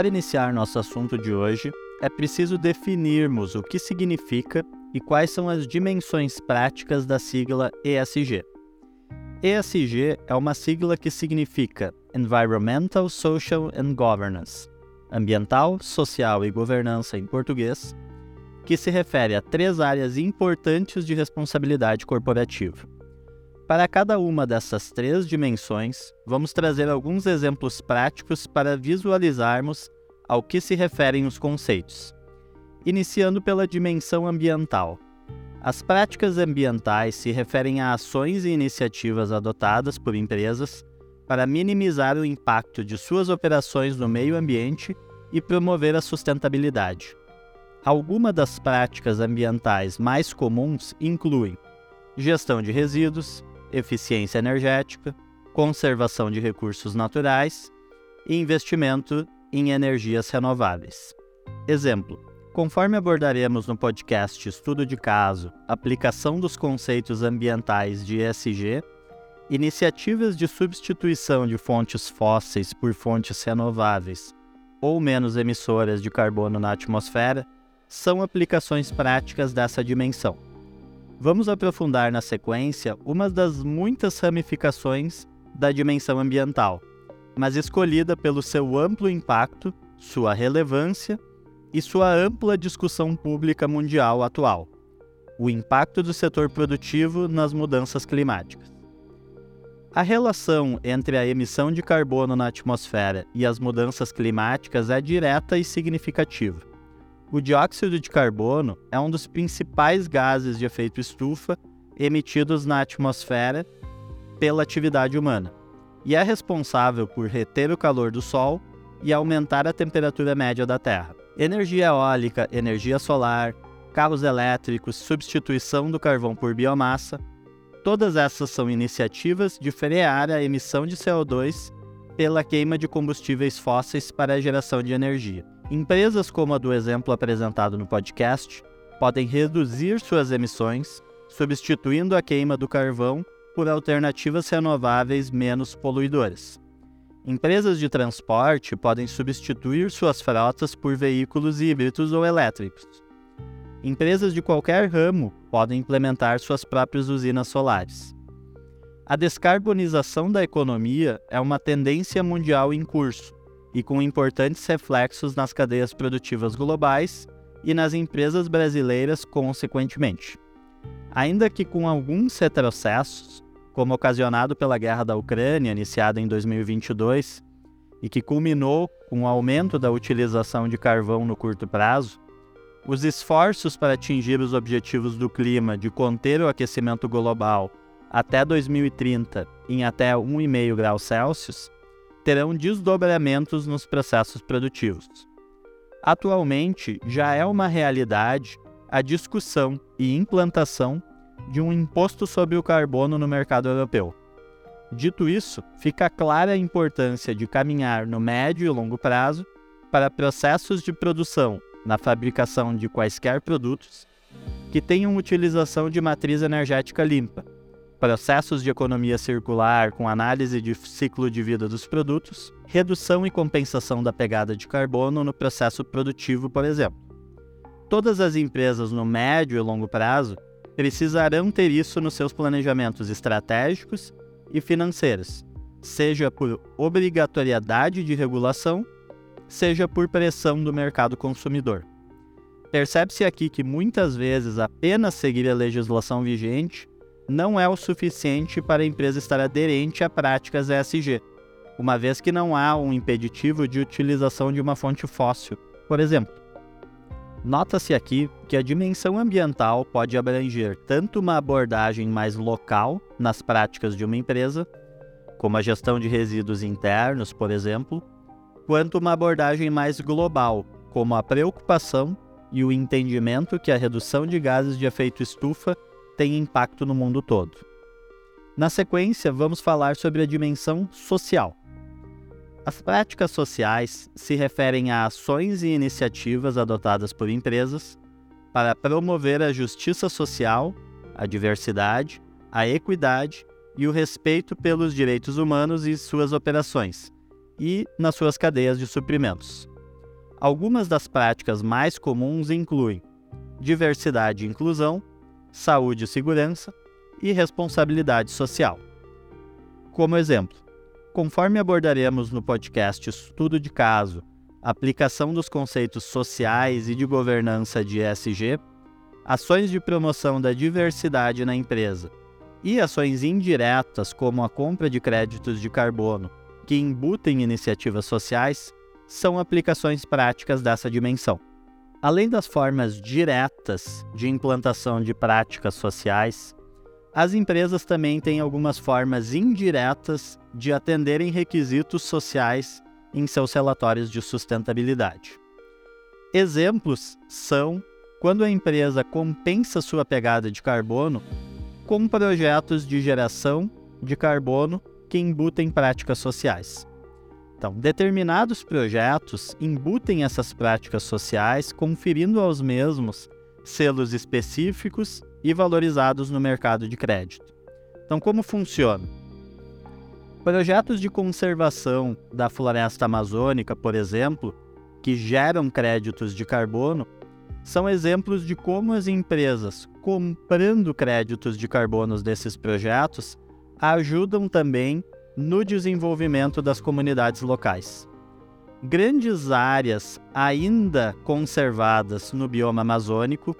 Para iniciar nosso assunto de hoje, é preciso definirmos o que significa e quais são as dimensões práticas da sigla ESG. ESG é uma sigla que significa Environmental, Social and Governance, ambiental, social e governança em português, que se refere a três áreas importantes de responsabilidade corporativa. Para cada uma dessas três dimensões, vamos trazer alguns exemplos práticos para visualizarmos ao que se referem os conceitos. Iniciando pela dimensão ambiental. As práticas ambientais se referem a ações e iniciativas adotadas por empresas para minimizar o impacto de suas operações no meio ambiente e promover a sustentabilidade. Algumas das práticas ambientais mais comuns incluem gestão de resíduos, eficiência energética, conservação de recursos naturais e investimento em energias renováveis. Exemplo: conforme abordaremos no podcast Estudo de Caso, aplicação dos conceitos ambientais de ESG, iniciativas de substituição de fontes fósseis por fontes renováveis ou menos emissoras de carbono na atmosfera são aplicações práticas dessa dimensão. Vamos aprofundar na sequência uma das muitas ramificações da dimensão ambiental, mas escolhida pelo seu amplo impacto, sua relevância e sua ampla discussão pública mundial atual: o impacto do setor produtivo nas mudanças climáticas. A relação entre a emissão de carbono na atmosfera e as mudanças climáticas é direta e significativa. O dióxido de carbono é um dos principais gases de efeito estufa emitidos na atmosfera pela atividade humana e é responsável por reter o calor do Sol e aumentar a temperatura média da Terra. Energia eólica, energia solar, carros elétricos, substituição do carvão por biomassa, todas essas são iniciativas de frear a emissão de CO2 pela queima de combustíveis fósseis para a geração de energia. Empresas como a do exemplo apresentado no podcast podem reduzir suas emissões, substituindo a queima do carvão por alternativas renováveis menos poluidoras. Empresas de transporte podem substituir suas frotas por veículos híbridos ou elétricos. Empresas de qualquer ramo podem implementar suas próprias usinas solares. A descarbonização da economia é uma tendência mundial em curso e com importantes reflexos nas cadeias produtivas globais e nas empresas brasileiras, consequentemente. Ainda que com alguns retrocessos, como ocasionado pela guerra da Ucrânia, iniciada em 2022, e que culminou com o aumento da utilização de carvão no curto prazo, os esforços para atingir os objetivos do clima de conter o aquecimento global até 2030 em até 1,5 graus Celsius terão desdobramentos nos processos produtivos. Atualmente, já é uma realidade a discussão e implantação de um imposto sobre o carbono no mercado europeu. Dito isso, fica clara a importância de caminhar no médio e longo prazo para processos de produção na fabricação de quaisquer produtos que tenham utilização de matriz energética limpa, processos de economia circular com análise de ciclo de vida dos produtos, redução e compensação da pegada de carbono no processo produtivo, por exemplo. Todas as empresas no médio e longo prazo precisarão ter isso nos seus planejamentos estratégicos e financeiros, seja por obrigatoriedade de regulação, seja por pressão do mercado consumidor. Percebe-se aqui que muitas vezes apenas seguir a legislação vigente não é o suficiente para a empresa estar aderente a práticas ESG, uma vez que não há um impeditivo de utilização de uma fonte fóssil, por exemplo. Nota-se aqui que a dimensão ambiental pode abranger tanto uma abordagem mais local nas práticas de uma empresa, como a gestão de resíduos internos, por exemplo, quanto uma abordagem mais global, como a preocupação e o entendimento que a redução de gases de efeito estufa tem impacto no mundo todo. Na sequência, vamos falar sobre a dimensão social. As práticas sociais se referem a ações e iniciativas adotadas por empresas para promover a justiça social, a diversidade, a equidade e o respeito pelos direitos humanos e suas operações, e nas suas cadeias de suprimentos. Algumas das práticas mais comuns incluem diversidade e inclusão, saúde e segurança e responsabilidade social. Como exemplo, conforme abordaremos no podcast Estudo de Caso, aplicação dos conceitos sociais e de governança de ESG, ações de promoção da diversidade na empresa e ações indiretas, como a compra de créditos de carbono que embutem iniciativas sociais, são aplicações práticas dessa dimensão. Além das formas diretas de implantação de práticas sociais, as empresas também têm algumas formas indiretas de atenderem requisitos sociais em seus relatórios de sustentabilidade. Exemplos são quando a empresa compensa sua pegada de carbono com projetos de geração de carbono que embutem práticas sociais. Então, determinados projetos embutem essas práticas sociais, conferindo aos mesmos selos específicos e valorizados no mercado de crédito. Então, como funciona? Projetos de conservação da floresta amazônica, por exemplo, que geram créditos de carbono, são exemplos de como as empresas, comprando créditos de carbono desses projetos, ajudam também no desenvolvimento das comunidades locais. Grandes áreas ainda conservadas no bioma amazônico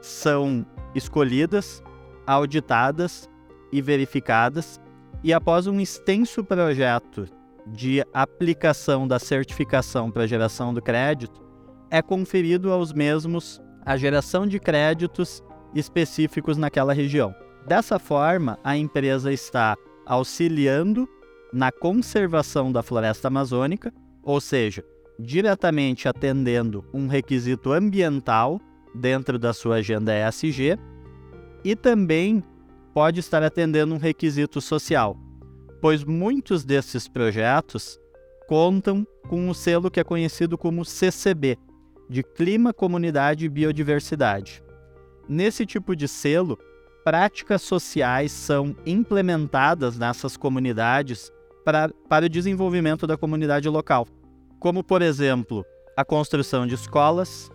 são escolhidas, auditadas e verificadas, e após um extenso projeto de aplicação da certificação para geração do crédito, é conferido aos mesmos a geração de créditos específicos naquela região. Dessa forma, a empresa está auxiliando na conservação da floresta amazônica, ou seja, diretamente atendendo um requisito ambiental dentro da sua agenda ESG e também pode estar atendendo um requisito social, pois muitos desses projetos contam com um selo que é conhecido como CCB, de Clima, Comunidade e Biodiversidade. Nesse tipo de selo, práticas sociais são implementadas nessas comunidades para, para o desenvolvimento da comunidade local, como, por exemplo, a construção de escolas,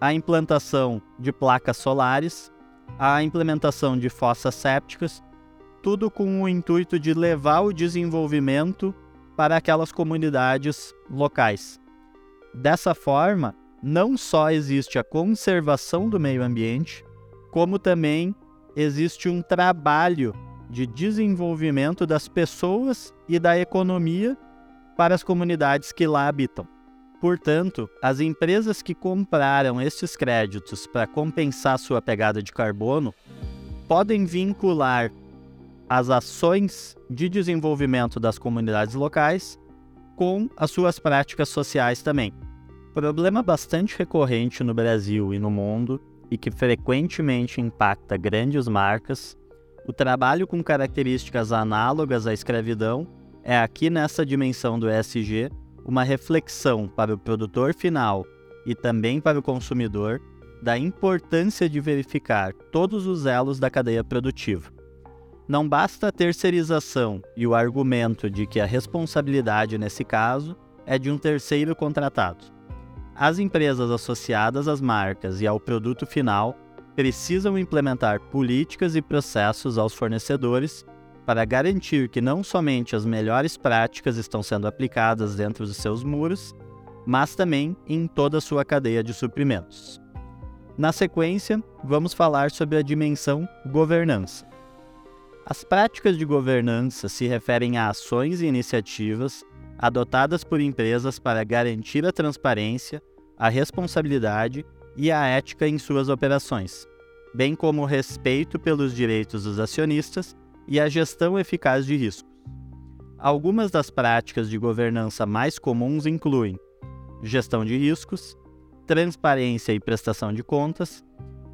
a implantação de placas solares, a implementação de fossas sépticas, tudo com o intuito de levar o desenvolvimento para aquelas comunidades locais. Dessa forma, não só existe a conservação do meio ambiente, como também existe um trabalho de desenvolvimento das pessoas e da economia para as comunidades que lá habitam. Portanto, as empresas que compraram estes créditos para compensar sua pegada de carbono podem vincular as ações de desenvolvimento das comunidades locais com as suas práticas sociais também. Problema bastante recorrente no Brasil e no mundo e que frequentemente impacta grandes marcas, o trabalho com características análogas à escravidão é aqui nessa dimensão do ESG uma reflexão para o produtor final e também para o consumidor da importância de verificar todos os elos da cadeia produtiva. Não basta a terceirização e o argumento de que a responsabilidade nesse caso é de um terceiro contratado. As empresas associadas às marcas e ao produto final precisam implementar políticas e processos aos fornecedores para garantir que não somente as melhores práticas estão sendo aplicadas dentro dos seus muros, mas também em toda a sua cadeia de suprimentos. Na sequência, vamos falar sobre a dimensão governança. As práticas de governança se referem a ações e iniciativas adotadas por empresas para garantir a transparência, a responsabilidade e a ética em suas operações, bem como o respeito pelos direitos dos acionistas e a gestão eficaz de riscos. Algumas das práticas de governança mais comuns incluem gestão de riscos, transparência e prestação de contas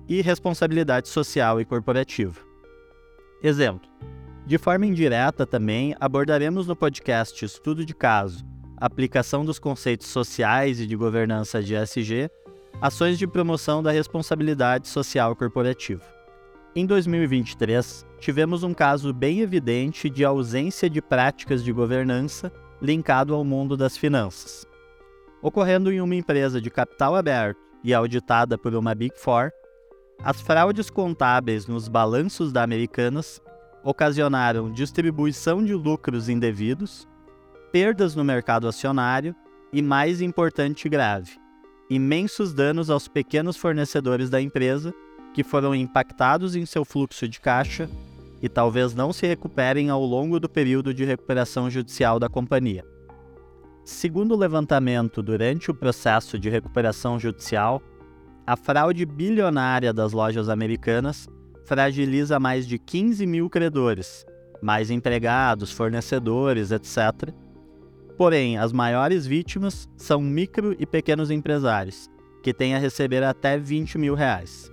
e responsabilidade social e corporativa. Exemplo: de forma indireta também abordaremos no podcast Estudo de Caso, aplicação dos conceitos sociais e de governança de ESG, ações de promoção da responsabilidade social corporativa. Em 2023, tivemos um caso bem evidente de ausência de práticas de governança linkado ao mundo das finanças. Ocorrendo em uma empresa de capital aberto e auditada por uma Big Four, as fraudes contábeis nos balanços da Americanas ocasionaram distribuição de lucros indevidos, perdas no mercado acionário e, mais importante e grave, imensos danos aos pequenos fornecedores da empresa que foram impactados em seu fluxo de caixa e talvez não se recuperem ao longo do período de recuperação judicial da companhia. Segundo o levantamento durante o processo de recuperação judicial, a fraude bilionária das lojas americanas fragiliza mais de 15 mil credores, mais empregados, fornecedores, etc. Porém, as maiores vítimas são micro e pequenos empresários, que têm a receber até 20 mil reais.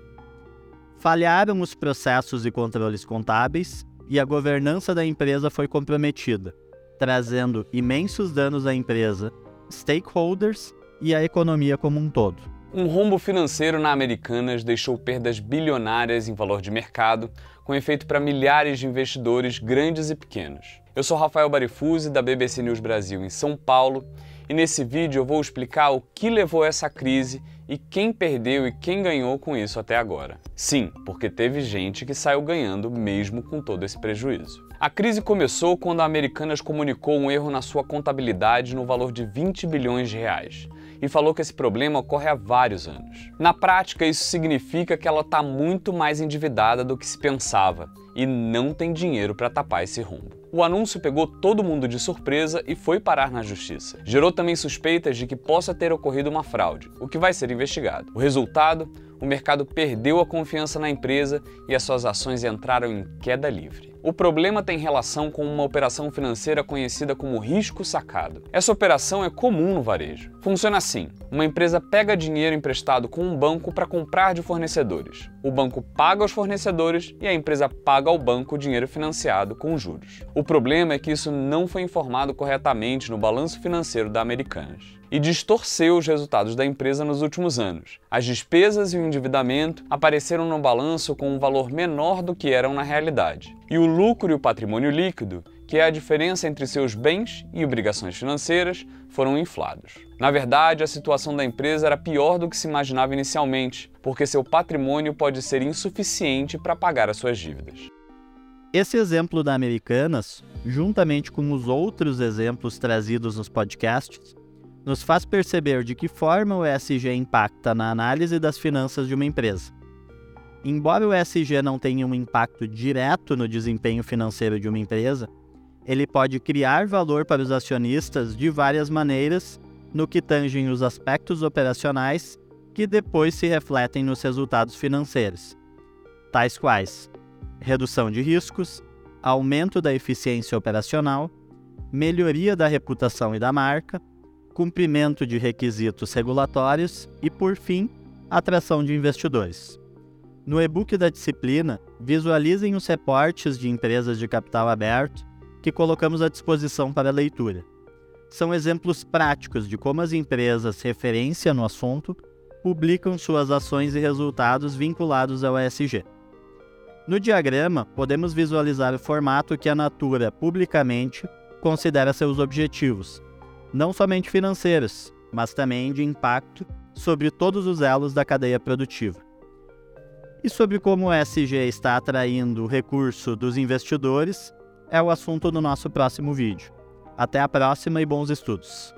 Falharam os processos e controles contábeis e a governança da empresa foi comprometida trazendo imensos danos à empresa, stakeholders e à economia como um todo. Um rombo financeiro na Americanas deixou perdas bilionárias em valor de mercado, com efeito para milhares de investidores grandes e pequenos. Eu sou Rafael Barifuzzi, da BBC News Brasil em São Paulo, e nesse vídeo eu vou explicar o que levou a essa crise e quem perdeu e quem ganhou com isso até agora. Sim, porque teve gente que saiu ganhando mesmo com todo esse prejuízo. A crise começou quando a Americanas comunicou um erro na sua contabilidade no valor de 20 bilhões de reais e falou que esse problema ocorre há vários anos. Na prática, isso significa que ela está muito mais endividada do que se pensava e não tem dinheiro para tapar esse rombo. O anúncio pegou todo mundo de surpresa e foi parar na justiça. Gerou também suspeitas de que possa ter ocorrido uma fraude, o que vai ser investigado. O resultado? O mercado perdeu a confiança na empresa e as suas ações entraram em queda livre. O problema tem relação com uma operação financeira conhecida como risco sacado. Essa operação é comum no varejo. Funciona assim: uma empresa pega dinheiro emprestado com um banco para comprar de fornecedores. O banco paga aos fornecedores e a empresa paga ao banco o dinheiro financiado com juros. O problema é que isso não foi informado corretamente no balanço financeiro da Americanas e distorceu os resultados da empresa nos últimos anos. As despesas e o endividamento apareceram no balanço com um valor menor do que eram na realidade. E o lucro e o patrimônio líquido, que é a diferença entre seus bens e obrigações financeiras, foram inflados. Na verdade, a situação da empresa era pior do que se imaginava inicialmente, porque seu patrimônio pode ser insuficiente para pagar as suas dívidas. Esse exemplo da Americanas, juntamente com os outros exemplos trazidos nos podcasts, nos faz perceber de que forma o ESG impacta na análise das finanças de uma empresa. Embora o ESG não tenha um impacto direto no desempenho financeiro de uma empresa, ele pode criar valor para os acionistas de várias maneiras no que tangem os aspectos operacionais que depois se refletem nos resultados financeiros, tais quais redução de riscos, aumento da eficiência operacional, melhoria da reputação e da marca, cumprimento de requisitos regulatórios e, por fim, atração de investidores. No e-book da disciplina, visualizem os reportes de empresas de capital aberto que colocamos à disposição para leitura. São exemplos práticos de como as empresas referência no assunto publicam suas ações e resultados vinculados ao ESG. No diagrama, podemos visualizar o formato que a Natura publicamente considera seus objetivos, não somente financeiros, mas também de impacto sobre todos os elos da cadeia produtiva. E sobre como o SG está atraindo o recurso dos investidores é o assunto do nosso próximo vídeo. Até a próxima e bons estudos!